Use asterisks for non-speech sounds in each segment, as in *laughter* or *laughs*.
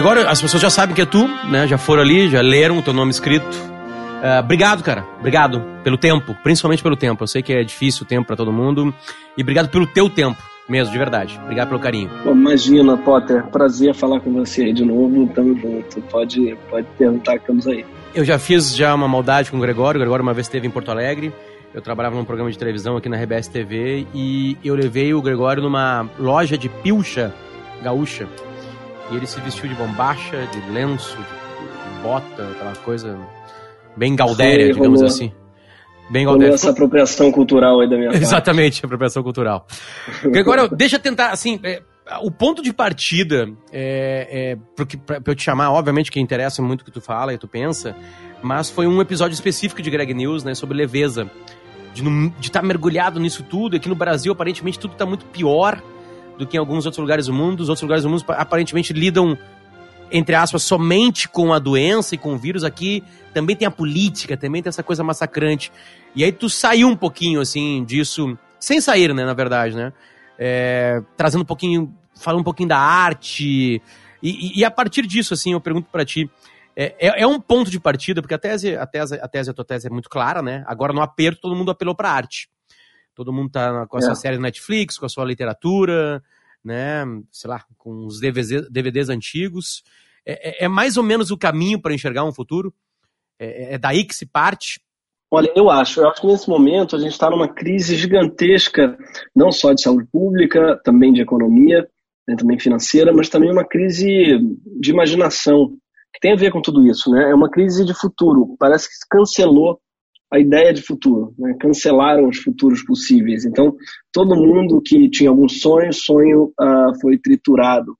Gregório, as pessoas já sabem que é tu, né? Já foram ali, já leram o teu nome escrito. Uh, obrigado, cara. Obrigado pelo tempo, principalmente pelo tempo. Eu sei que é difícil o tempo para todo mundo. E obrigado pelo teu tempo, mesmo, de verdade. Obrigado pelo carinho. imagina, Potter. Prazer falar com você aí de novo. Tamo junto. Pode, pode perguntar estamos aí. Eu já fiz já uma maldade com o Gregório. O Gregório uma vez esteve em Porto Alegre. Eu trabalhava num programa de televisão aqui na RBS TV e eu levei o Gregório numa loja de pilcha gaúcha. E ele se vestiu de bombacha, de lenço, de bota, aquela coisa bem gaudéria, Sim, digamos rolou, assim. Bem gaudéria. essa apropriação cultural aí da minha. Exatamente, *laughs* apropriação cultural. Agora, *laughs* deixa eu tentar, assim, é, o ponto de partida, é, é porque, pra, pra eu te chamar, obviamente que interessa muito o que tu fala e tu pensa, mas foi um episódio específico de Greg News, né, sobre leveza. De estar tá mergulhado nisso tudo. Aqui no Brasil, aparentemente, tudo está muito pior do que em alguns outros lugares do mundo. Os outros lugares do mundo aparentemente lidam, entre aspas, somente com a doença e com o vírus. Aqui também tem a política, também tem essa coisa massacrante. E aí tu saiu um pouquinho, assim, disso, sem sair, né, na verdade, né? É, trazendo um pouquinho, falando um pouquinho da arte. E, e, e a partir disso, assim, eu pergunto para ti, é, é, é, um ponto de partida, porque a tese, a tese, a tese, a tua tese é muito clara, né? Agora no aperto todo mundo apelou para arte. Todo mundo tá com a sua é. série Netflix, com a sua literatura, né? Sei lá, com os DVDs, DVDs antigos. É, é, é, mais ou menos o caminho para enxergar um futuro? É, é, daí que se parte? Olha, eu acho. Eu acho que nesse momento a gente está numa crise gigantesca, não só de saúde pública, também de economia, né, também financeira, mas também uma crise de imaginação, que tem a ver com tudo isso. Né? É uma crise de futuro. Parece que se cancelou a ideia de futuro, né? cancelaram os futuros possíveis. Então, todo mundo que tinha algum sonho, sonho uh, foi triturado,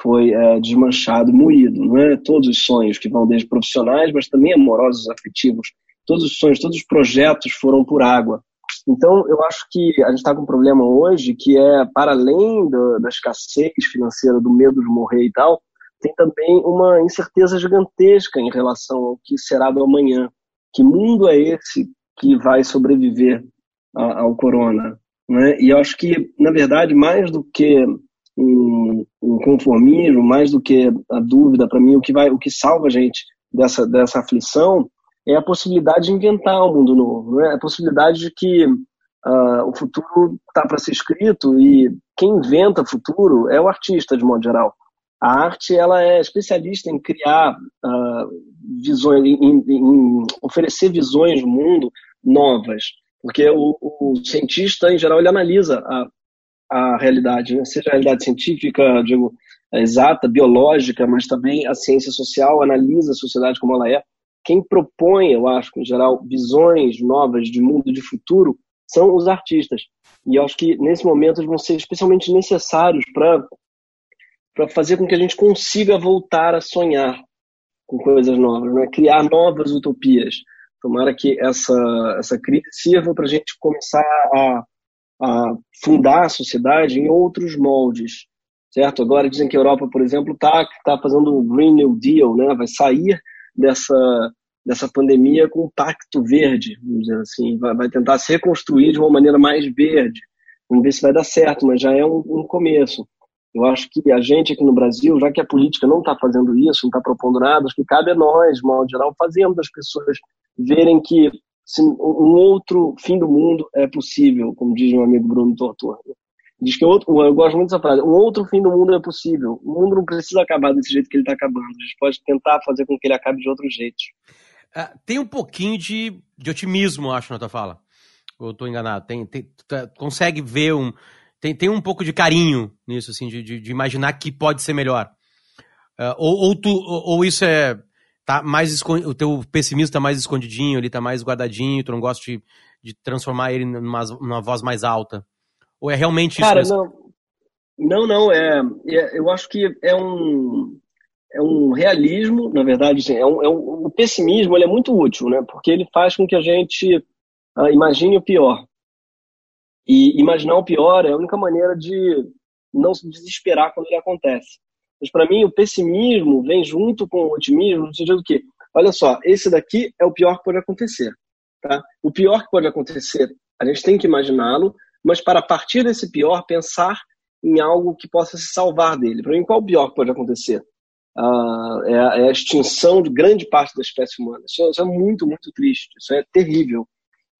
foi uh, desmanchado, moído. É todos os sonhos que vão desde profissionais, mas também amorosos, afetivos. Todos os sonhos, todos os projetos foram por água. Então, eu acho que a gente está com um problema hoje que é, para além da, da escassez financeira, do medo de morrer e tal, tem também uma incerteza gigantesca em relação ao que será do amanhã. Que mundo é esse que vai sobreviver ao corona? Né? E acho que, na verdade, mais do que um, um conformismo, mais do que a dúvida, para mim, o que, vai, o que salva a gente dessa, dessa aflição é a possibilidade de inventar um mundo novo, né? a possibilidade de que uh, o futuro está para ser escrito e quem inventa futuro é o artista, de modo geral. A arte ela é especialista em criar uh, visões, em, em, oferecer visões do mundo novas, porque o, o, cientista em geral ele analisa a, a realidade, né? seja a realidade científica, digo, exata, biológica, mas também a ciência social analisa a sociedade como ela é. Quem propõe, eu acho, em geral, visões novas de mundo de futuro são os artistas. E eu acho que nesse momento eles vão ser especialmente necessários para para fazer com que a gente consiga voltar a sonhar com coisas novas, né? criar novas utopias. Tomara que essa, essa crise sirva para a gente começar a, a fundar a sociedade em outros moldes, certo? Agora dizem que a Europa, por exemplo, está tá fazendo o Green New Deal, né? vai sair dessa, dessa pandemia com um pacto verde, vamos dizer assim, vai, vai tentar se reconstruir de uma maneira mais verde. Vamos ver se vai dar certo, mas já é um, um começo. Eu acho que a gente aqui no Brasil, já que a política não está fazendo isso, não está propondo nada, acho que cabe a nós, de modo geral, fazendo as pessoas verem que um outro fim do mundo é possível, como diz meu amigo Bruno Tortor. Diz que outro, eu gosto muito dessa frase, um outro fim do mundo é possível. O mundo não precisa acabar desse jeito que ele está acabando. A gente pode tentar fazer com que ele acabe de outros jeitos. Uh, tem um pouquinho de, de otimismo, acho, na tua fala. Ou estou enganado? Tem, tem, tá, consegue ver um tem, tem um pouco de carinho nisso, assim, de, de, de imaginar que pode ser melhor. Uh, ou, ou, tu, ou, ou, isso é. Tá mais o teu pessimismo tá mais escondidinho, ele tá mais guardadinho, tu não gosta de, de transformar ele numa, numa voz mais alta. Ou é realmente Cara, isso mesmo? Não, não, não. É, é, eu acho que é um, é um realismo, na verdade, assim, é um, é um, o pessimismo ele é muito útil, né? Porque ele faz com que a gente uh, imagine o pior. E imaginar o pior é a única maneira de não se desesperar quando ele acontece. Mas para mim o pessimismo vem junto com o otimismo no sentido que, olha só, esse daqui é o pior que pode acontecer. Tá? O pior que pode acontecer, a gente tem que imaginá-lo, mas para partir desse pior, pensar em algo que possa se salvar dele. Para mim, qual o pior que pode acontecer? a, é, a, é, a, extinção de grande parte da espécie humana. Isso, é, isso é muito, muito triste. Isso é terrível.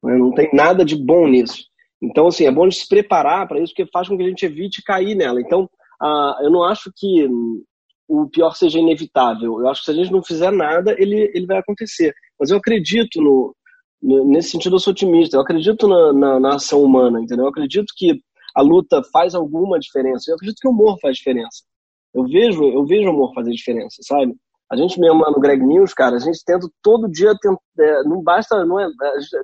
Né? Não tem nada de bom nisso. Então, assim, é bom se preparar para isso, porque faz com que a gente evite cair nela. Então, a, eu não acho que o pior seja inevitável. Eu acho que se a gente não fizer nada, ele, ele vai acontecer. Mas eu acredito no, no nesse sentido, eu sou otimista. Eu acredito na, na, na, ação humana, entendeu? Eu acredito que a luta faz alguma diferença. Eu acredito que o humor faz diferença. Eu vejo, eu vejo o humor fazer diferença, sabe? A gente mesmo no Greg News, cara, a gente tenta todo dia, tenta, é, não basta, não é,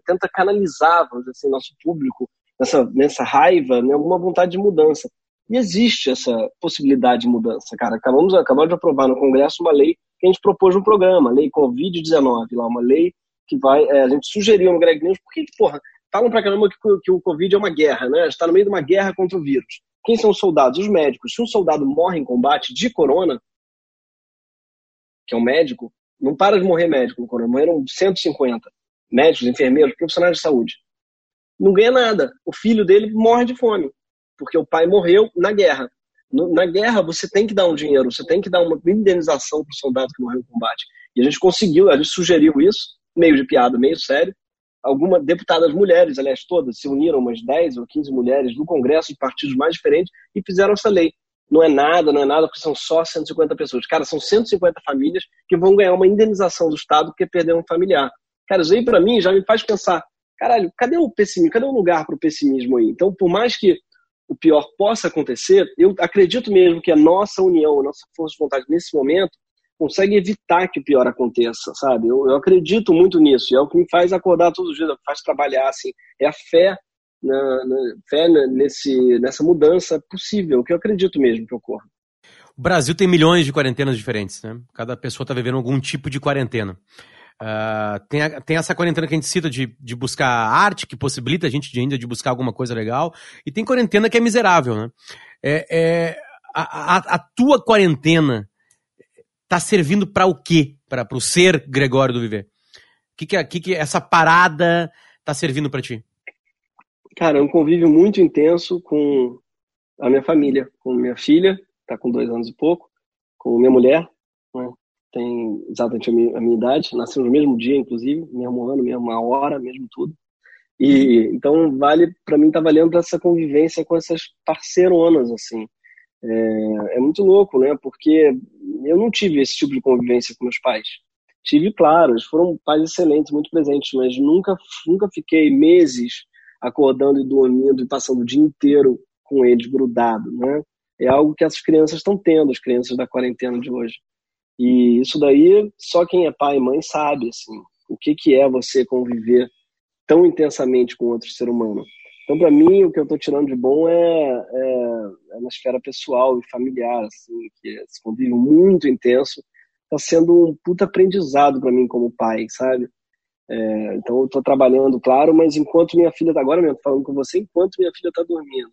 tenta canalizar, assim, nosso público nessa, nessa raiva, né, alguma vontade de mudança. E existe essa possibilidade de mudança, cara. Acabamos, acabamos de aprovar no Congresso uma lei que a gente propôs um programa, lei Covid-19, lá, uma lei que vai, é, a gente sugeriu no Greg News, porque, porra, falam pra caramba que, que o Covid é uma guerra, né? está no meio de uma guerra contra o vírus. Quem são os soldados? Os médicos. Se um soldado morre em combate de corona, que é um médico, não para de morrer médico no corona, morreram 150 médicos, enfermeiros, profissionais de saúde. Não ganha nada. O filho dele morre de fome porque o pai morreu na guerra. No, na guerra, você tem que dar um dinheiro, você tem que dar uma indenização para o soldado que morreu no combate. E a gente conseguiu, a gente sugeriu isso, meio de piada, meio sério. Algumas deputadas mulheres, aliás, todas, se uniram, umas 10 ou 15 mulheres no Congresso de partidos mais diferentes e fizeram essa lei. Não é nada, não é nada, porque são só 150 pessoas. Cara, são 150 famílias que vão ganhar uma indenização do Estado porque perderam um familiar. Cara, isso aí para mim já me faz pensar, caralho, cadê o pessimismo? Cadê o lugar para o pessimismo aí? Então, por mais que o pior possa acontecer, eu acredito mesmo que a nossa união, a nossa força de vontade nesse momento consegue evitar que o pior aconteça, sabe? Eu, eu acredito muito nisso, é o que me faz acordar todos os dias, faz trabalhar, assim, é a fé, na, na fé nesse, nessa mudança possível, que eu acredito mesmo que ocorra. O Brasil tem milhões de quarentenas diferentes, né? Cada pessoa está vivendo algum tipo de quarentena. Uh, tem, a, tem essa quarentena que a gente cita de, de buscar arte, que possibilita a gente de ainda de buscar alguma coisa legal, e tem quarentena que é miserável, né? É, é a, a, a, tua quarentena tá servindo para o quê? Para o ser Gregório do Viver? O que que, que que essa parada tá servindo para ti? Cara, é um convívio muito intenso com a minha família, com minha filha, tá com dois anos e pouco, com minha mulher, né? Tem exatamente a minha, a minha idade, nasceu no mesmo dia, inclusive, mesmo ano, mesma hora, mesmo tudo. E então vale para mim tá valendo essa convivência com essas parceironas assim. É, é, muito louco, né? Porque eu não tive esse tipo de convivência com meus pais. Tive, claro, eles foram pais excelentes, muito presentes, mas nunca nunca fiquei meses acordando e dormindo e passando o dia inteiro com eles grudado, né? É algo que essas crianças estão tendo, as crianças da quarentena de hoje. E isso daí só quem é pai e mãe sabe, assim, o que, que é você conviver tão intensamente com outro ser humano. Então, para mim, o que eu estou tirando de bom é, é, é, na esfera pessoal e familiar, assim, que esse convívio muito intenso está sendo um puta aprendizado para mim como pai, sabe? É, então, eu estou trabalhando, claro, mas enquanto minha filha está agora mesmo falando com você, enquanto minha filha está dormindo.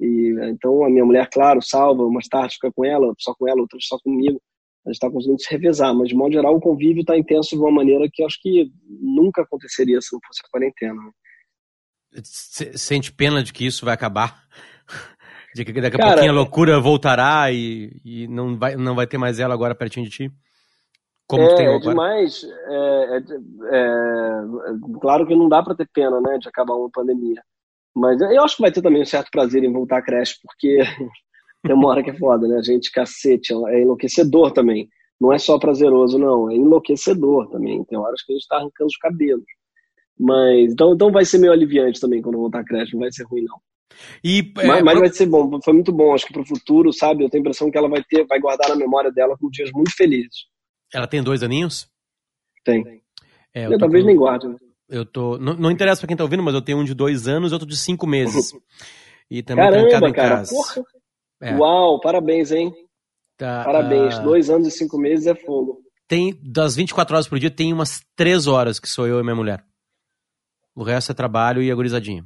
E então a minha mulher, claro, salva, umas tardes fica com ela, só com ela, outras só comigo a gente está conseguindo se revezar, mas de modo geral o convívio está intenso de uma maneira que acho que nunca aconteceria se não fosse a quarentena. Né? Sente pena de que isso vai acabar? *laughs* De que daqui a Cara, pouquinho a loucura voltará e, e, não, vai, não vai ter mais ela agora pertinho de ti? Como é, tem agora? É demais. É, é, é, claro que não dá para ter pena né, de acabar uma pandemia. Mas eu acho que vai ter também um certo prazer em voltar à creche, porque tem uma hora que é foda, né? A gente, cacete, é enlouquecedor também. Não é só prazeroso, não. É enlouquecedor também. Tem horas que a gente tá arrancando os cabelos. Mas, então, então vai ser meio aliviante também quando voltar a creche. Não vai ser ruim, não. E, é, mas, mas pro... vai ser bom. Foi muito bom. Acho que pro futuro, sabe? Eu tenho a impressão que ela vai ter, vai guardar na memória dela com dias muito felizes. Ela tem dois aninhos? Tem. É, eu, eu talvez com... nem guarde. Né? Eu tô. Não, não interessa pra quem tá ouvindo, mas eu tenho um de dois anos e outro de cinco meses. E também Caramba, trancado em cara, casa. Porra. É. Uau, parabéns, hein? Tá, parabéns. Uh... Dois anos e cinco meses é fogo. Tem, das 24 horas por dia, tem umas três horas que sou eu e minha mulher. O resto é trabalho e agorizadinha.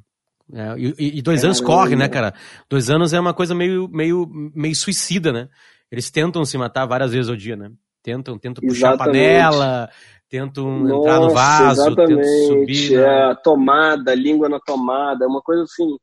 É, e, e, dois é, anos corre, né, cara? Dois anos é uma coisa meio, meio, meio suicida, né? Eles tentam se matar várias vezes ao dia, né? Tentam, tentam puxar a panela, tentam Nossa, entrar no vaso, exatamente. tentam subir. É, a tomada, língua na tomada, é uma coisa assim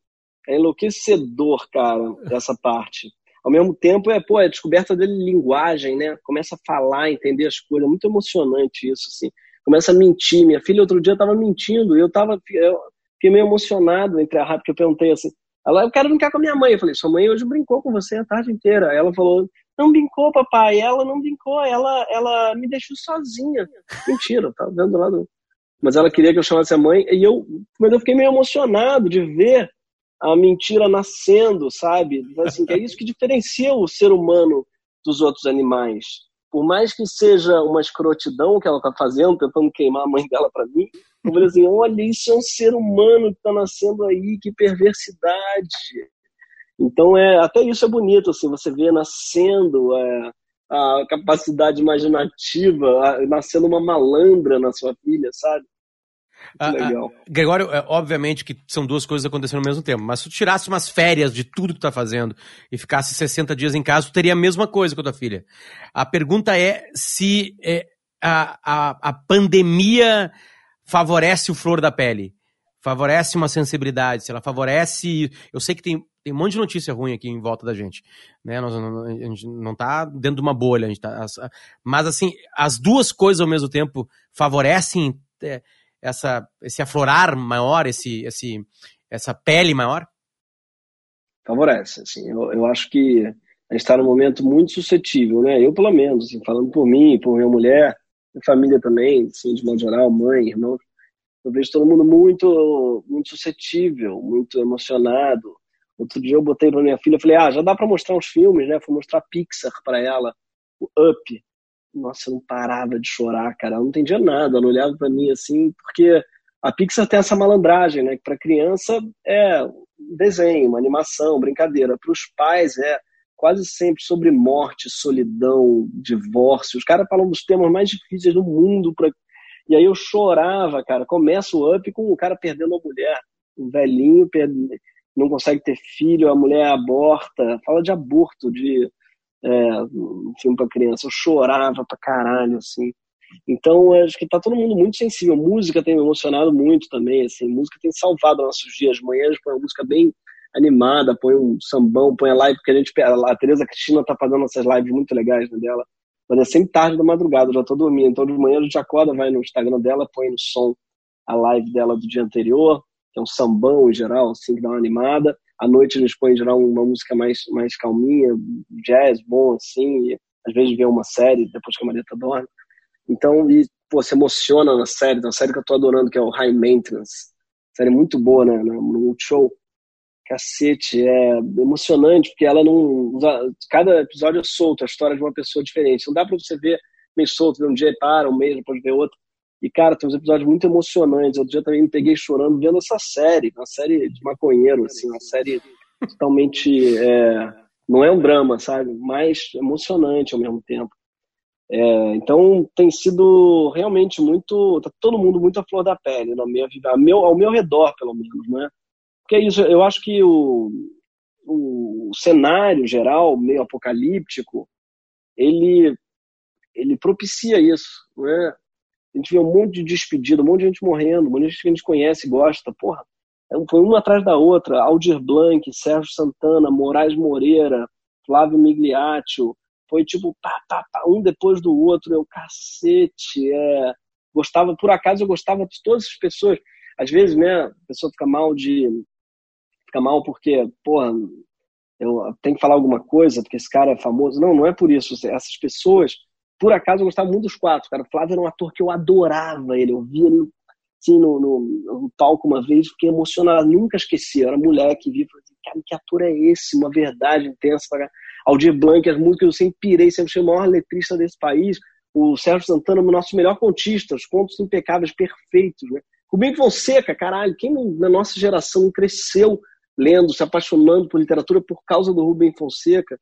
é enlouquecedor, cara, essa parte. ao mesmo tempo é, pô, é a descoberta dele de linguagem, né? Começa a falar, entender as coisas, é muito emocionante isso, assim. Começa a mentir. Minha filha outro dia estava mentindo, e eu tava, eu fiquei meio emocionado entre a raiva, porque eu perguntei assim, ela, eu quero brincar com a minha mãe. Eu falei, sua mãe hoje brincou com você a tarde inteira. Ela falou, não brincou, papai. Ela não brincou, ela, ela me deixou sozinha. Mentira, tá vendo lá do... Mas ela queria que eu chamasse a mãe, e eu, mas eu fiquei meio emocionado de ver a mentira nascendo, sabe? Assim, que é isso que diferencia o ser humano dos outros animais. Por mais que seja uma escrotidão que ela está fazendo, tentando queimar a mãe dela para mim, eu falei assim: olha, isso é um ser humano que está nascendo aí, que perversidade. Então, é, até isso é bonito, assim, você vê nascendo é, a capacidade imaginativa, a, nascendo uma malandra na sua filha, sabe? Ah, legal. Ah, Gregório, é, obviamente que são duas coisas acontecendo ao mesmo tempo, mas se tu tirasse umas férias de tudo que tu tá fazendo e ficasse 60 dias em casa, tu teria a mesma coisa com a tua filha. A pergunta é se é, a, a, a pandemia favorece o flor da pele, favorece uma sensibilidade, se ela favorece. Eu sei que tem, tem um monte de notícia ruim aqui em volta da gente. Né? Nós, a gente não tá dentro de uma bolha, a gente tá, mas assim, as duas coisas ao mesmo tempo favorecem. É, essa, esse aflorar maior, esse, esse, essa pele maior? Favorece, assim. Eu, eu acho que a gente está num momento muito suscetível, né? Eu, pelo menos, assim, falando por mim, por minha mulher, minha família também, assim, de modo geral, mãe, irmão. Eu vejo todo mundo muito, muito suscetível, muito emocionado. Outro dia eu botei para minha filha, falei, ah, já dá para mostrar uns filmes, né? Fui mostrar Pixar para ela, o Up nossa, eu não parava de chorar, cara. Ela não entendia nada, ela olhava para mim assim, porque a Pixar tem essa malandragem, né? Que para criança é desenho, uma animação, brincadeira. Para os pais é quase sempre sobre morte, solidão, divórcio. Os caras falam dos temas mais difíceis do mundo. Pra... E aí eu chorava, cara. Começa o up com o cara perdendo a mulher. Um velhinho perde... não consegue ter filho, a mulher aborta. Fala de aborto, de é, filme para criança. Eu chorava pra caralho, assim. Então, acho que tá todo mundo muito sensível. Música tem me emocionado muito também, assim. Música tem salvado nossos dias. Manhãs põe uma música bem animada, põe um sambão, põe a live, porque a gente, a Tereza Cristina tá fazendo essas lives muito legais né, dela. Mas é sempre tarde da madrugada, já tô dormindo. Então, de manhã a gente acorda, vai no Instagram dela, põe no som a live dela do dia anterior, que é um sambão em geral, assim, que dá uma animada à noite eles põem em geral uma música mais, mais calminha, jazz bom assim, e às vezes vê uma série depois que a Marieta dorme. Então, e, pô, se emociona na série, uma série que eu tô adorando, que é o High Maintenance. Série muito boa, né, no Multishow. Cacete, é emocionante, porque ela não. Cada episódio é solto, a história de uma pessoa diferente. Não dá pra você ver meio solto, ver um dia para, um mês, depois ver outro. E, cara, tem uns episódios muito emocionantes. Outro dia também me peguei chorando vendo essa série, uma série de maconheiro, assim, uma série totalmente. É, não é um drama, sabe? Mas emocionante ao mesmo tempo. É, então tem sido realmente muito. Tá todo mundo muito à flor da pele na minha ao meu, ao meu redor, pelo menos, né? Porque é isso, eu acho que o, o cenário geral, meio apocalíptico, ele, ele propicia isso, né? A gente vê um monte de despedida, um monte de gente morrendo, um monte de gente que a gente conhece e gosta. Porra, é foi uma atrás da outra. Aldir Blanc, Sérgio Santana, Moraes Moreira, Flávio Migliaccio. Foi tipo, pá, pá, pá, um depois do outro. Eu, cacete, é... Gostava, por acaso eu gostava de todas as pessoas. Às vezes, né, a pessoa fica mal de... Fica mal porque, porra, eu tenho que falar alguma coisa porque esse cara é famoso. Não, não é por isso. Essas pessoas por acaso eu gostava muito dos quatro, cara. O Flávio era um ator que eu adorava ele. Eu via ele assim, no, no, no palco uma vez, fiquei emocionado, nunca esqueci. Eu era moleque, vi, falei, cara, que ator é esse? Uma verdade intensa. Pra... Aldir Blanc, as músicas eu sempre pirei, sempre achei o maior letrista desse país. O Sérgio Santana, o nosso melhor contista, os contos impecáveis, perfeitos, né? Rubem Fonseca, caralho, quem na nossa geração cresceu lendo, se apaixonando por literatura por causa do Rubem Fonseca?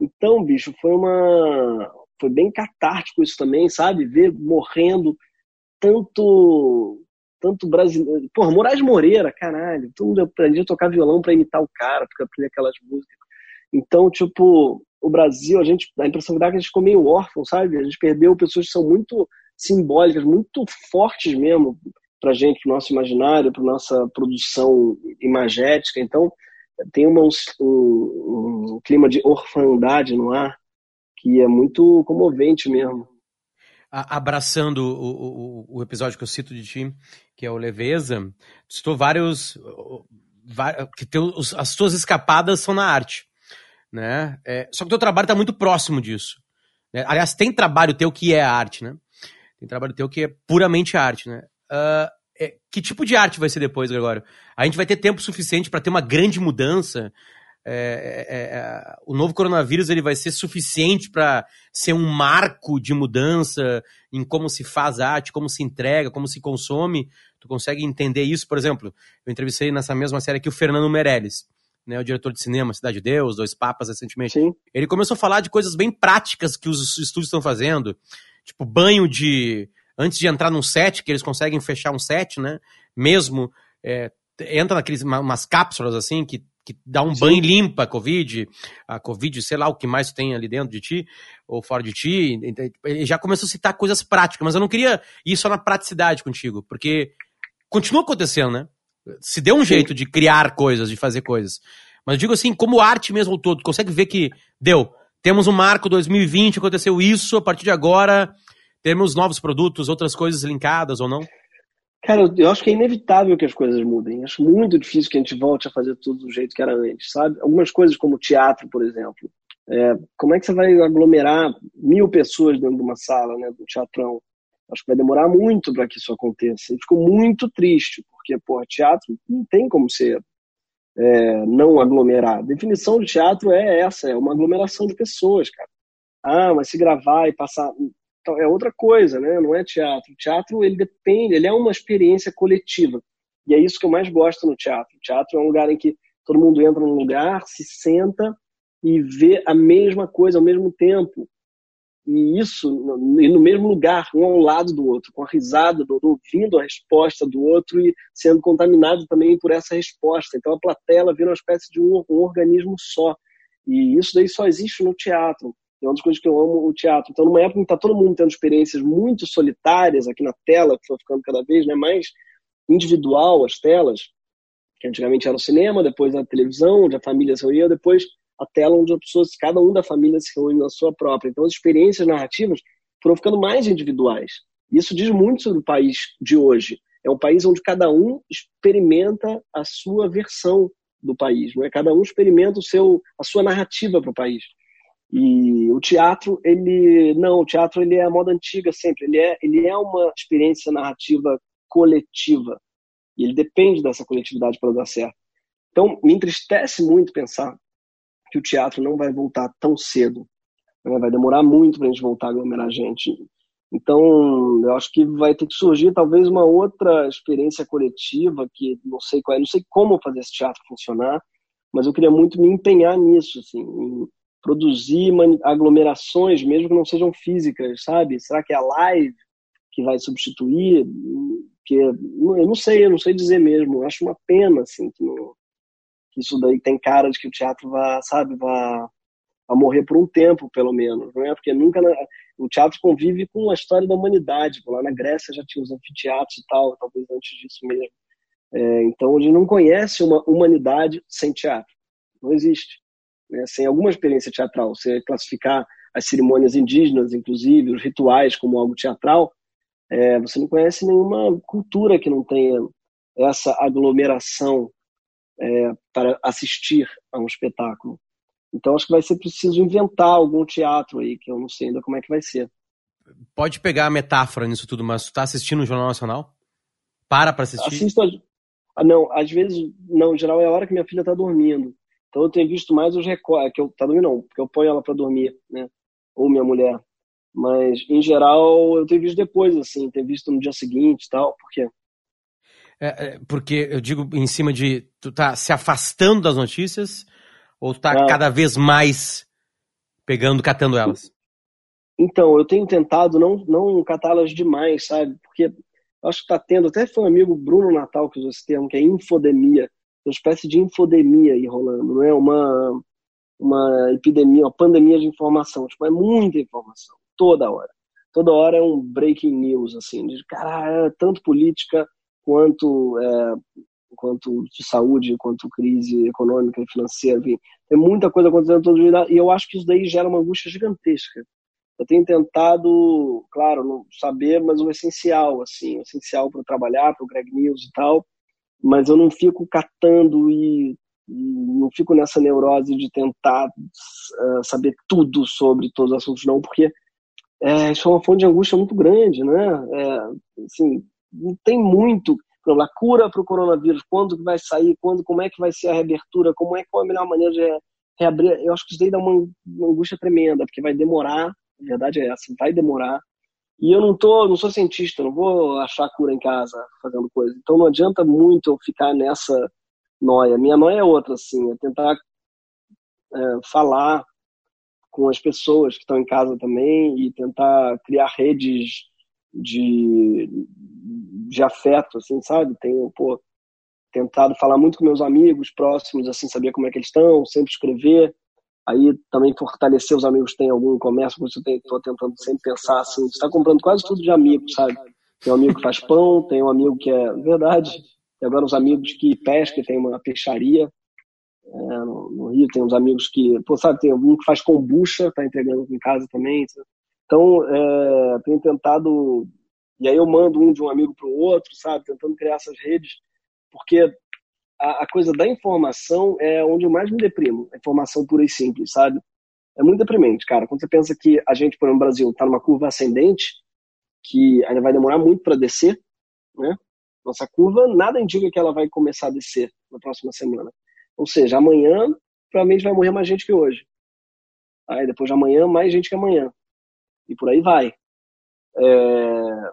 Então, bicho, foi uma, foi bem catártico isso também, sabe? Ver morrendo tanto tanto brasileiro. Porra, Moraes Moreira, caralho. Todo mundo aprendia a tocar violão para imitar o cara, porque aprender aquelas músicas. Então, tipo, o Brasil, a gente, a impressão que dá é que a gente ficou meio órfão, sabe? A gente perdeu pessoas que são muito simbólicas, muito fortes mesmo pra gente, pro nosso imaginário, pra nossa produção imagética. Então, tem uma, um, um clima de orfandade no ar que é muito comovente mesmo. Abraçando o, o, o, episódio que eu cito de ti, que é o Leveza, citou vários. que as tuas escapadas são na arte. Né? É, só que o teu trabalho está muito próximo disso. Né? Aliás, tem trabalho teu que é arte, né? Tem trabalho teu que é puramente arte, né? Uh, é, que tipo de arte vai ser depois, Gregório? A gente vai ter tempo suficiente para ter uma grande mudança? É, é, é, o novo coronavírus ele vai ser suficiente para ser um marco de mudança em como se faz arte, como se entrega, como se consome? Tu consegue entender isso? Por exemplo, eu entrevistei nessa mesma série aqui o Fernando Meirelles. Né, o diretor de cinema Cidade de Deus, Dois Papas recentemente. Sim. Ele começou a falar de coisas bem práticas que os estúdios estão fazendo, tipo banho de antes de entrar num set, que eles conseguem fechar um set, né? Mesmo é, entra naqueles umas cápsulas assim que, que dá um Sim. banho limpa a Covid, a Covid, sei lá o que mais tem ali dentro de ti, ou fora de ti. Ele já começou a citar coisas práticas, mas eu não queria ir só na praticidade contigo, porque continua acontecendo, né? Se deu um Sim. jeito de criar coisas, de fazer coisas. Mas eu digo assim, como arte mesmo todo, consegue ver que deu. Temos um marco 2020, aconteceu isso, a partir de agora temos novos produtos, outras coisas linkadas ou não? Cara, eu acho que é inevitável que as coisas mudem. Acho muito difícil que a gente volte a fazer tudo do jeito que era antes, sabe? Algumas coisas como teatro, por exemplo. É, como é que você vai aglomerar mil pessoas dentro de uma sala, né, do teatrão? Acho que vai demorar muito para que isso aconteça. E fico muito triste, porque, pô, teatro não tem como ser é, não aglomerar. A definição de teatro é essa, é uma aglomeração de pessoas, cara. Ah, mas se gravar e passar é outra coisa, né? Não é teatro. O teatro, ele depende, ele é uma experiência coletiva. E é isso que eu mais gosto no teatro. O teatro é um lugar em que todo mundo entra num lugar, se senta e vê a mesma coisa ao mesmo tempo. E isso, e no mesmo lugar, um ao lado do outro, com a risada do outro, ouvindo a resposta do outro e sendo contaminado também por essa resposta. Então a plateia vira uma espécie de um, um organismo só. E isso daí só existe no teatro. É uma das coisas que eu amo o teatro. Então, numa época em que está todo mundo tendo experiências muito solitárias aqui na tela, que foi ficando cada vez né, mais individual as telas, que antigamente era o cinema, depois a televisão, onde a família se reunia, depois a tela onde as pessoas, cada um da família se reúne na sua própria. Então, as experiências narrativas foram ficando mais individuais. Isso diz muito sobre o país de hoje. É um país onde cada um experimenta a sua versão do país, não é? Cada um experimenta o seu, a sua narrativa para o país. E o teatro, ele não, o teatro ele é a moda antiga sempre, ele é, ele é uma experiência narrativa coletiva. E ele depende dessa coletividade para dar certo. Então, me entristece muito pensar que o teatro não vai voltar tão cedo. Né? Vai demorar muito para a gente voltar a aglomerar gente. Então, eu acho que vai ter que surgir talvez uma outra experiência coletiva que não sei qual é, não sei como fazer esse teatro funcionar, mas eu queria muito me empenhar nisso, assim, em, produzir aglomerações, mesmo que não sejam físicas, sabe? Será que é a live que vai substituir? Que eu não sei, eu não sei dizer mesmo. Eu acho uma pena assim que, não, que isso daí tem cara de que o teatro vai, sabe, vai morrer por um tempo, pelo menos, não é? Porque nunca na, o teatro convive com a história da humanidade. Lá na Grécia já tinha os anfiteatros e tal, talvez antes disso mesmo. É, então a gente não conhece uma humanidade sem teatro. Não existe né, sem alguma experiência teatral, você classificar as cerimônias indígenas, inclusive, os rituais como algo teatral, é, você não conhece nenhuma cultura que não tenha essa aglomeração é, para assistir a um espetáculo. Então acho que vai ser preciso inventar algum teatro aí, que eu não sei ainda como é que vai ser. Pode pegar a metáfora nisso tudo, mas tu tá assistindo o Jornal Nacional? Para para assistir? Assisto, a... não, às vezes, não, em geral é a hora que minha filha tá dormindo. Então eu tenho visto mais os recortes, que eu tá dormindo não, porque eu ponho ela para dormir, né? Ou minha mulher. Mas em geral eu tenho visto depois assim, tenho visto no dia seguinte e tal, por quê? É, é, porque eu digo em cima de tu tá se afastando das notícias ou tá ah. cada vez mais pegando, catando elas? Então, eu tenho tentado não, não catá-las demais, sabe? Porque acho que tá tendo, até foi um amigo Bruno Natal que usou esse termo, que é infodemia uma espécie de infodemia aí rolando, não é uma, uma epidemia, uma pandemia de informação. Tipo, é muita informação, toda hora. Toda hora é um breaking news, assim, de cara, é tanto política quanto é, quanto de saúde, quanto crise econômica e financeira, enfim, tem muita coisa acontecendo todo dia e eu acho que isso daí gera uma angústia gigantesca. Eu tenho tentado, claro, não saber, mas o essencial, assim, o essencial para trabalhar, para o Greg News e tal, mas eu não fico catando e, não fico nessa neurose de tentar uh, saber tudo sobre todos os assuntos, não, porque é, isso é uma fonte de angústia muito grande, né? É, assim, não tem muito exemplo, a cura para o coronavírus, quando que vai sair, quando, como é que vai ser a reabertura, como é que é a melhor maneira de reabrir, eu acho que isso daí dá uma, uma angústia tremenda, porque vai demorar, a verdade é essa, vai demorar. E eu não tô, não sou cientista, não vou achar cura em casa fazendo coisa. Então não adianta muito eu ficar nessa noia. Minha noia é outra, assim, é tentar é, falar com as pessoas que estão em casa também e tentar criar redes de, de afeto, assim, sabe? Tenho, pô, tentado falar muito com meus amigos próximos, assim, saber como é que eles estão, sempre escrever. Aí também fortalecer os amigos têm algum comércio, isso eu estou tentando sempre pensar assim, você está comprando quase tudo de amigos, sabe? Tem um amigo que faz pão, tem um amigo que é verdade, tem agora uns amigos que pescam, tem uma peixaria é, no, no, Rio, tem uns amigos que, pô, sabe, tem um que faz kombucha, tá entregando em casa também. Então, é, tenho tentado e aí eu mando um de um amigo para o outro, sabe? Tentando criar essas redes, porque a, a, coisa da informação é onde eu mais me deprimo. A informação pura e simples, sabe? É muito deprimente, cara. Quando você pensa que a gente, por exemplo, no Brasil, está numa curva ascendente, que ainda vai demorar muito para descer, né? Nossa curva, nada indica que ela vai começar a descer na próxima semana. Ou seja, amanhã provavelmente vai morrer mais gente que hoje. Aí depois de amanhã, mais gente que amanhã. E por aí vai. É,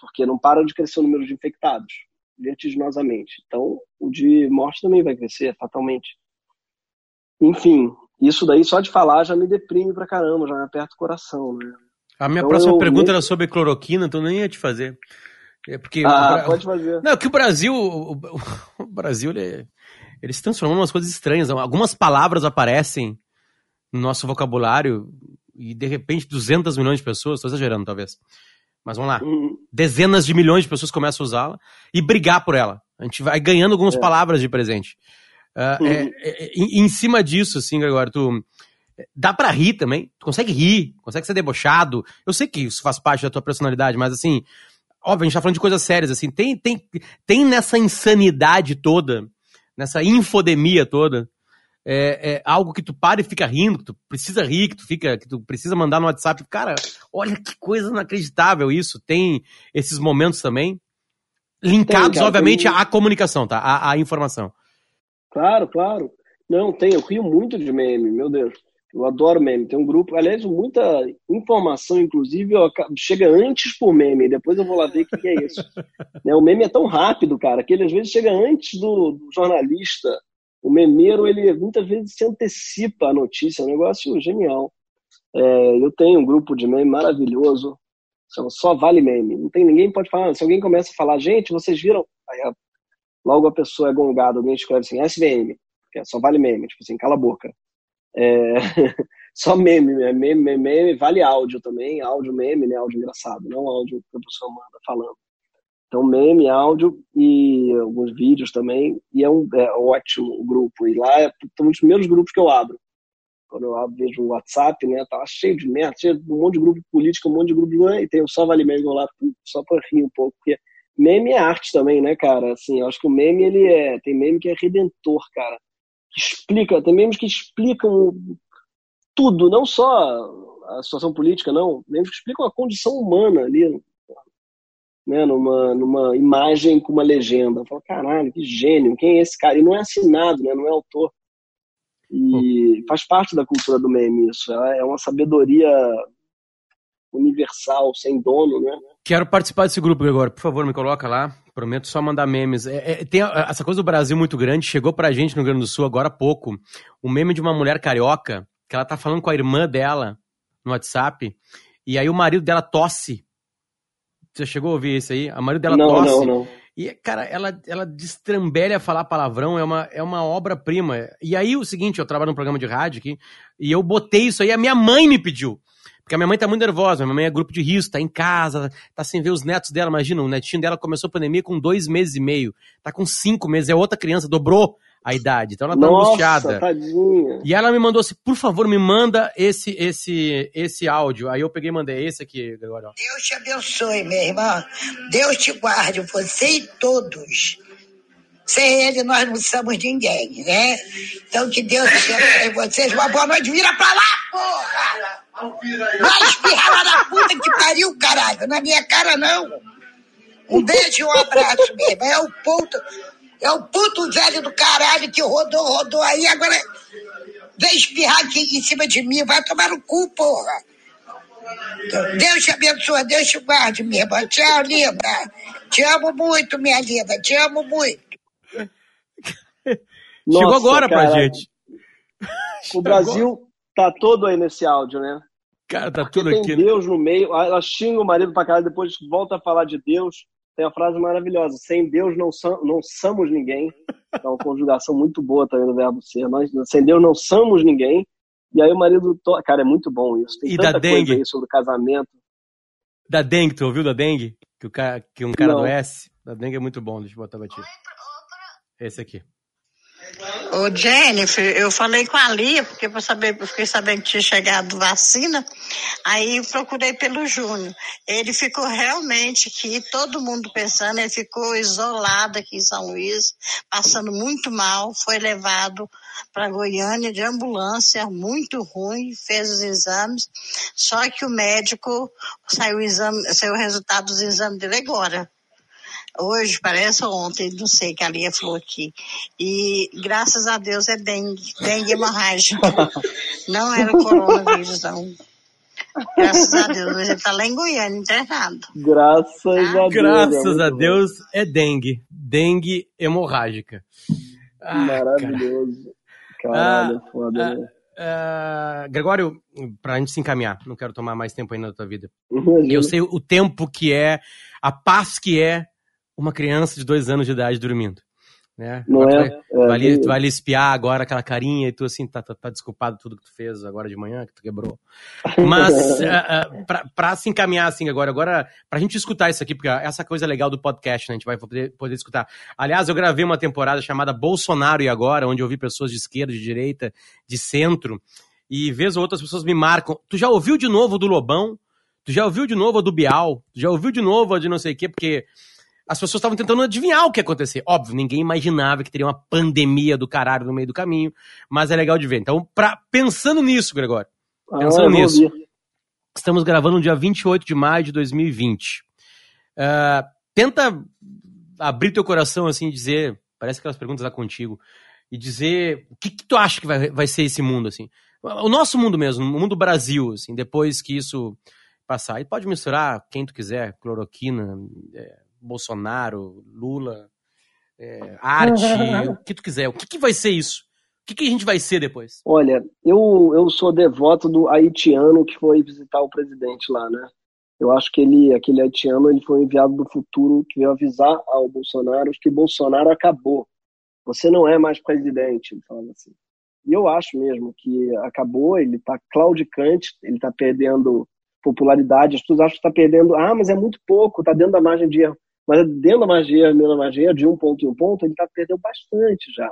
porque não para de crescer o número de infectados vertiginosamente. Então, o de morte também vai crescer fatalmente. Enfim, isso daí só de falar já me deprime pra caramba, já me aperta o coração, né? A minha então, próxima pergunta era sobre cloroquina, então nem ia te fazer. É porque ah, pode fazer. Não, que o Brasil, o, *laughs* o Brasil, ele, ele se transformou em umas coisas estranhas. Algumas palavras aparecem no nosso vocabulário e de repente 200 milhões de pessoas, estou exagerando talvez, mas vamos lá. Uhum. Dezenas de milhões de pessoas começam a usá-la e brigar por ela. A gente vai ganhando algumas é. palavras de presente. Uh, uhum. é, é, em, em, cima disso, assim, Gregório, tu. Dá pra rir também. Tu consegue rir, consegue ser debochado. Eu sei que isso faz parte da tua personalidade, mas assim. Óbvio, a gente tá falando de coisas sérias, assim. Tem, tem, tem nessa insanidade toda, nessa infodemia toda, é, é, algo que tu para e fica rindo, que tu precisa rir, que tu fica, que tu precisa mandar no WhatsApp. Cara, olha que coisa inacreditável isso. Tem esses momentos também. Linkados, tem, cara, obviamente, tem... à comunicação, tá? À, à, informação. Claro, claro. Não, tem, eu rio muito de meme, meu Deus. Eu adoro meme. Tem um grupo, aliás, muita informação, inclusive, chega antes por meme, depois eu vou lá ver o que, que é isso. *laughs* né, o meme é tão rápido, cara, que ele às vezes chega antes do, do jornalista o memeiro, ele muitas vezes se antecipa a notícia, é um negócio genial. É, eu tenho um grupo de meme maravilhoso, só vale meme. Não tem ninguém pode falar. Se alguém começa a falar, gente, vocês viram? Aí, logo a pessoa é gongada, alguém escreve assim, SVM, que é só vale meme, tipo assim, cala a boca. É, *laughs* só meme, meme, meme, meme, vale áudio também, áudio meme, né, áudio engraçado, não áudio que a pessoa manda falando. Então, meme, áudio e alguns vídeos também. E é um é ótimo o grupo. E lá é dos primeiros grupos que eu abro. Quando eu abro, vejo o WhatsApp, né? Tava cheio de merda, cheio de um monte de grupo político, um monte de grupo. E tem o Só Vale Meme lá, só para rir um pouco. Porque meme é arte também, né, cara? Assim, eu acho que o meme, ele é... Tem meme que é redentor, cara. Que explica, tem memes que explicam tudo, não só a situação política, não. Memes que explicam a condição humana ali, né, numa, numa imagem com uma legenda. Eu falo, caralho, que gênio, quem é esse cara? E não é assinado, né, não é autor. E faz parte da cultura do meme isso. É uma sabedoria universal, sem dono, né? Quero participar desse grupo, agora. Por favor, me coloca lá. Prometo só mandar memes. É, é, tem essa coisa do Brasil muito grande. Chegou pra gente no Rio Grande do Sul agora há pouco. O meme de uma mulher carioca que ela tá falando com a irmã dela no WhatsApp. E aí o marido dela tosse você chegou a ouvir isso aí? A marido dela não, tosse. Não, não. E, cara, ela, ela destrambelha falar palavrão, é uma, é uma obra-prima. E aí, o seguinte, eu trabalho num programa de rádio aqui, e eu botei isso aí, a minha mãe me pediu. Porque a minha mãe tá muito nervosa, minha mãe é grupo de risco, tá em casa, tá sem ver os netos dela. Imagina, o netinho dela começou a pandemia com dois meses e meio, tá com cinco meses, é outra criança, dobrou a idade. Então ela tá Nossa, angustiada. Tadinha. E ela me mandou assim, por favor, me manda esse esse esse áudio. Aí eu peguei e mandei esse aqui, Gregório. Deus te abençoe, minha irmã. Deus te guarde, você e todos. Sem ele, nós não somos ninguém, né? Então, que Deus abençoe vocês. Uma boa noite. Vira pra lá, porra! Vai espirrar lá na puta que pariu, caralho. Na minha cara, não. Um beijo e um abraço, mesmo. É o puto, é o puto velho do caralho que rodou, rodou aí. Agora vem espirrar aqui em cima de mim. Vai tomar no cu, porra. Deus te abençoe, Deus te guarde, minha irmã. Tchau, linda. Te amo muito, minha linda. Te amo muito. *laughs* Chegou Nossa, agora pra cara, gente. *laughs* O Brasil tá todo aí nesse áudio, né? Cara, tá Porque tudo tem aqui. Deus no meio, ela xinga o marido pra caralho, depois volta a falar de Deus. Tem a frase maravilhosa: sem Deus não, sam- não somos ninguém. É uma conjugação muito boa também do verbo ser. Nós, sem Deus não somos ninguém. E aí o marido. To... Cara, é muito bom isso. Tem E da tanta coisa dengue? aí sobre casamento. Da dengue, tu ouviu da dengue? Que, o cara, que um cara Não. adoece? Da dengue é muito bom, deixa eu botar pra ti. Esse aqui. Ô, Jennifer, eu falei com a Lia, porque eu saber, eu fiquei sabendo que tinha chegado vacina, aí procurei pelo Júnior. Ele ficou realmente aqui, todo mundo pensando, ele ficou isolado aqui em São Luís, passando muito mal, foi levado para Goiânia de ambulância, muito ruim, fez os exames, só que o médico saiu o, exame, saiu o resultado dos exames dele agora. Hoje, parece ontem, não sei, que a Lia falou aqui. E graças a Deus é dengue, dengue hemorrágica. *laughs* Não era coronavírus, não. Graças a Deus, mas ele tá lá em Goiânia, internado. Graças a Deus. é Graças a bom. Deus é dengue. Dengue hemorrágica. Ah, cara. Maravilhoso. Caralho, Ah, foda, ah, né? Ah, Gregório, pra gente se encaminhar, não quero tomar mais tempo ainda da tua vida. Imagina. Eu sei o tempo que é, a paz que é uma criança de dois anos de idade dormindo. Né? Não Agora é? tu vai, É, vai ali, é. vai ali espiar agora aquela carinha e tu assim, tá, tá, tá desculpado tudo que tu fez agora de manhã, que tu quebrou. Mas ah, *laughs* ah, pra, pra se encaminhar assim agora, agora, pra gente escutar isso aqui, porque essa coisa legal do podcast, né? A gente vai poder, poder escutar. Aliás, eu gravei uma temporada chamada Bolsonaro e Agora, onde eu vi pessoas de esquerda, de direita, de centro, e vez ou outras pessoas me marcam. Tu já ouviu de novo do Lobão? Tu já ouviu de novo a do Bial? Tu já ouviu de novo a de não sei o quê? Porque as pessoas estavam tentando adivinhar o que ia acontecer. Óbvio, ninguém imaginava que teria uma pandemia do caralho no meio do caminho, mas é legal de ver. Então, pra, pensando nisso, Gregório, Ah, pensando vou nisso. ouvir. estamos gravando no dia 28 de maio de 2020. Ah, tenta abrir teu coração assim e dizer, parece aquelas perguntas lá contigo, e dizer o que, que tu acha que vai, vai ser esse mundo, assim. O nosso mundo mesmo, o mundo Brasil, assim, depois que isso passar. E pode misturar quem tu quiser, cloroquina, é, Bolsonaro, Lula, é, arte, *laughs* o que tu quiser. O que, que vai ser isso? O que, que a gente vai ser depois? Olha, eu, eu sou devoto do haitiano que foi visitar o presidente lá, né? Eu acho que ele, aquele haitiano, ele foi enviado do futuro que veio avisar ao Bolsonaro que Bolsonaro acabou. Você não é mais presidente, ele falava assim. E eu acho mesmo que acabou, ele está claudicante, ele está perdendo popularidade, as pessoas acham que está perdendo, ah, mas é muito pouco, está dentro da margem de erro. Mas dentro da dentro da margem de um ponto em um ponto, ele está perdendo bastante já.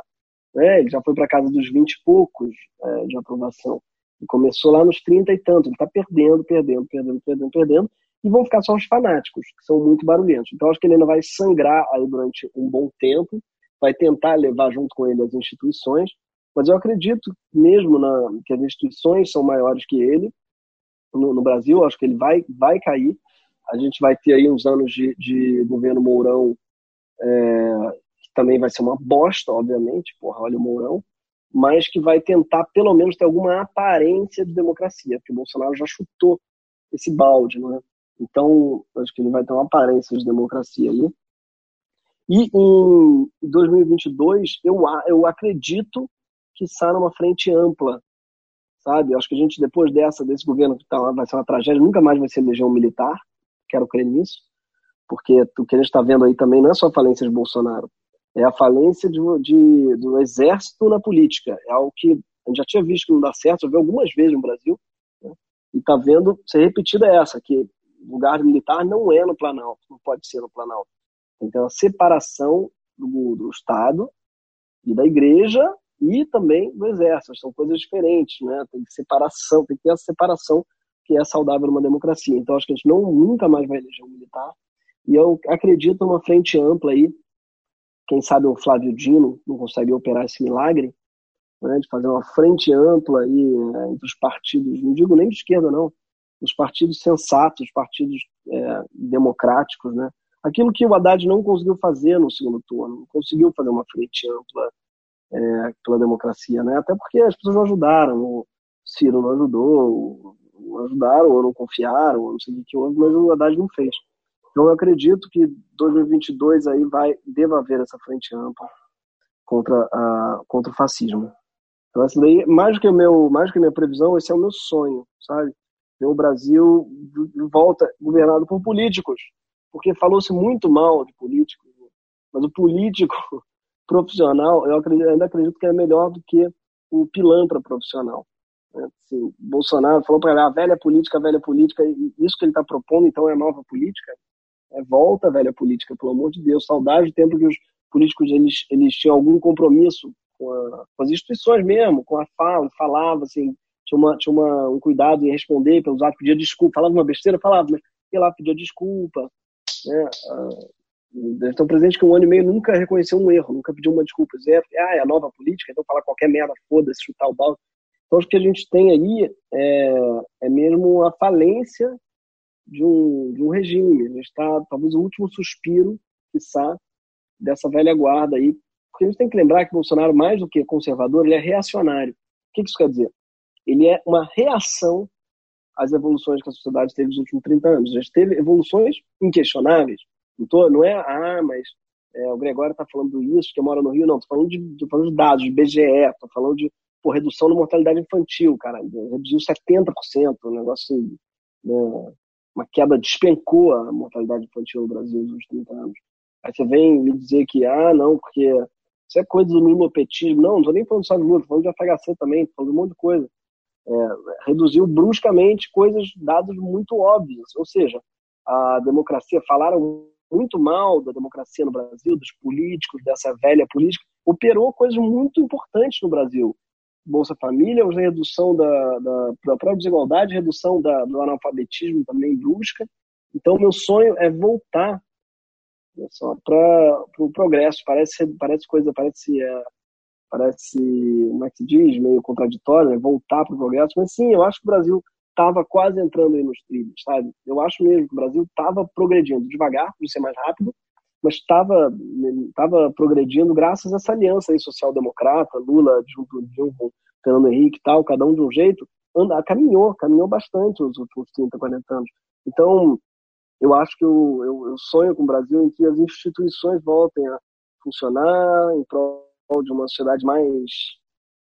Né? Ele já foi para casa dos 20 e poucos é, de aprovação. Ele começou lá nos 30 e tanto. Ele está perdendo, perdendo, perdendo, perdendo, perdendo. E vão ficar só os fanáticos, que são muito barulhentos. Então, acho que ele ainda vai sangrar aí durante um bom tempo, vai tentar levar junto com ele as instituições, mas eu acredito mesmo na, que as instituições são maiores que ele. No, no Brasil, acho que ele vai, vai cair. A gente vai ter aí uns anos de, de governo Mourão, é, que também vai ser uma bosta, obviamente, porra, olha o Mourão, mas que vai tentar pelo menos ter alguma aparência de democracia, porque o Bolsonaro já chutou esse balde, não é? Então, acho que ele vai ter uma aparência de democracia aí. E em 2022, eu, eu acredito que sai numa frente ampla, sabe? Acho que a gente, depois dessa, desse governo que tá vai ser uma tragédia, nunca mais vai ser legião militar, quero crer nisso, porque o que a gente está vendo aí também não é só a falência de Bolsonaro, é a falência de, de, do exército na política. É algo que a gente já tinha visto que não dá certo, já viu algumas vezes no Brasil, né? e está vendo ser repetida essa, que lugar militar não é no Planalto, não pode ser no Planalto. Ter uma separação do, do Estado e da igreja e também do exército. São coisas diferentes, né? Tem separação, tem que ter essa separação que é saudável numa democracia. Então acho que a gente não nunca mais vai eleger um militar. E eu acredito numa frente ampla aí. Quem sabe o Flávio Dino não consegue operar esse milagre, né, de fazer uma frente ampla aí é, entre os partidos, não digo nem de esquerda não, os partidos sensatos, os partidos é, democráticos, né? Aquilo que o Haddad não conseguiu fazer no segundo turno, não conseguiu fazer uma frente ampla é, pela democracia, né? Até porque as pessoas não ajudaram, o Ciro não ajudou, não ajudaram ou não confiaram, ou não sei o que houve, mas o Haddad não fez. Então eu acredito que 2022 aí vai deva haver essa frente ampla contra a contra o fascismo. Então daí, mais do que o meu, mais do que a minha previsão, esse é o meu sonho, sabe? Ver o Brasil de volta governado por políticos, porque falou-se muito mal de políticos, mas o político *laughs* profissional, eu acredito, ainda acredito que é melhor do que o pilantra profissional. Assim, Bolsonaro falou para a velha política, velha política, isso que ele está propondo, então, é nova política. É volta, velha política, pelo amor de Deus. Saudade do tempo que os políticos eles, eles tinham algum compromisso com, a, com as instituições mesmo, com a fala, falava assim, tinha, uma, tinha uma, um cuidado em responder pelos atos, pedia desculpa, falava uma besteira, falava, mas ia lá, pedia desculpa. Né? Ah, estão presentes que um ano e meio nunca reconheceu um erro, nunca pediu uma desculpa. Dizer, ah, é a nova política, então falar qualquer merda, foda-se, chutar o balde. Então, acho que a gente tem aí é, é mesmo a falência de um, de um regime. A gente está, talvez, o último suspiro, quiçá, dessa velha guarda aí. Porque a gente tem que lembrar que Bolsonaro, mais do que conservador, ele é reacionário. O que isso quer dizer? Ele é uma reação às evoluções que a sociedade teve nos últimos 30 anos. A gente teve evoluções inquestionáveis. Tô, não é, ah, mas é, o Gregório está falando isso, que mora no Rio. Não, estou falando, falando de dados, de BGE, estou falando de por redução da mortalidade infantil, cara. Reduziu 70%, um negócio né? uma queda despencou a mortalidade infantil no Brasil nos últimos 30 anos. Aí você vem me dizer que, ah, não, porque isso é coisa do lulopetismo. Não, não estou nem falando só de Lula, estou falando de FHC também, estou falando de um monte de coisa. É, reduziu bruscamente coisas, dados muito óbvios. Ou seja, a democracia, falaram muito mal da democracia no Brasil, dos políticos, dessa velha política, operou coisas muito importantes no Brasil. Bolsa Família, redução da, da, da própria desigualdade, redução da, do analfabetismo também brusca. Então, meu sonho é voltar para o pro progresso. Parece, parece coisa, parece, é, parece, como é que se diz, meio contraditório, né? voltar para o progresso. Mas sim, eu acho que o Brasil estava quase entrando aí nos trilhos, sabe? Eu acho mesmo que o Brasil estava progredindo devagar, para ser mais rápido, mas estava estava progredindo graças a essa aliança aí social-democrata, Lula junto com Fernando Henrique e tal, cada um de um jeito, anda, caminhou, caminhou bastante os últimos 30, 40 anos. Então, eu acho que eu, eu, eu sonho com o Brasil em que as instituições voltem a funcionar em prol de uma sociedade mais,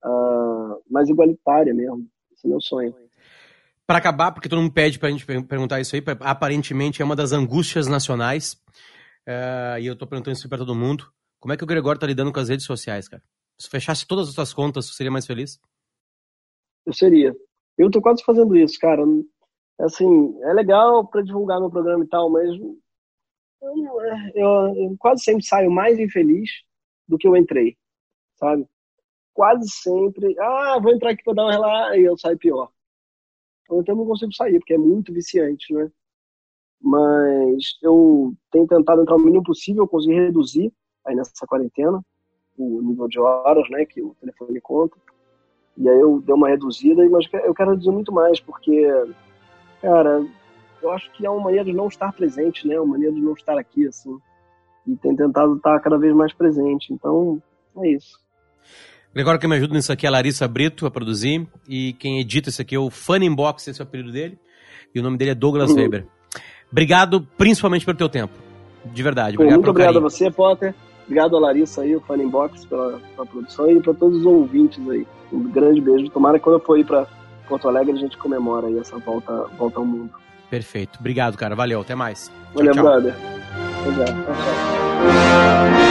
uh, mais igualitária mesmo. Esse é meu sonho. Para acabar, porque todo mundo pede para a gente perguntar isso aí, aparentemente é uma das angústias nacionais Uh, e eu tô perguntando isso para todo mundo. Como é que o Gregório tá lidando com as redes sociais, cara? Se fechasse todas as suas contas, você seria mais feliz? Eu seria. Eu tô quase fazendo isso, cara. Assim, é legal para divulgar meu programa e tal, mas eu, eu, eu, quase sempre saio mais infeliz do que eu entrei, sabe? Quase sempre, ah, vou entrar aqui para dar uma relaxa, e eu saio pior. Então eu não consigo sair, porque é muito viciante, né? Mas eu tenho tentado entrar o mínimo possível, conseguir reduzir aí nessa quarentena o nível de horas, né, que o telefone conta. E aí eu dei uma reduzida, mas eu quero reduzir muito mais, porque, cara, eu acho que é uma maneira de não estar presente, né, uma maneira de não estar aqui, assim. E tenho tentado estar cada vez mais presente. Então, é isso. Gregório, quem me ajuda nisso aqui é a Larissa Brito a produzir. E quem edita isso aqui é o Funnybox, esse é o apelido dele. E o nome dele é Douglas uhum. *laughs* Weber. Obrigado, principalmente pelo teu tempo. De verdade. Obrigado muito obrigado carinho. a você, Potter. Obrigado a Larissa aí, o Fan Inbox, pela, pela produção e para todos os ouvintes aí. Um grande beijo. Tomara que quando eu for ir para Porto Alegre a gente comemora aí essa volta, volta ao mundo. Perfeito. Obrigado, cara. Valeu. Até mais. Valeu, tchau, tchau. brother. Obrigado. Tchau, tchau.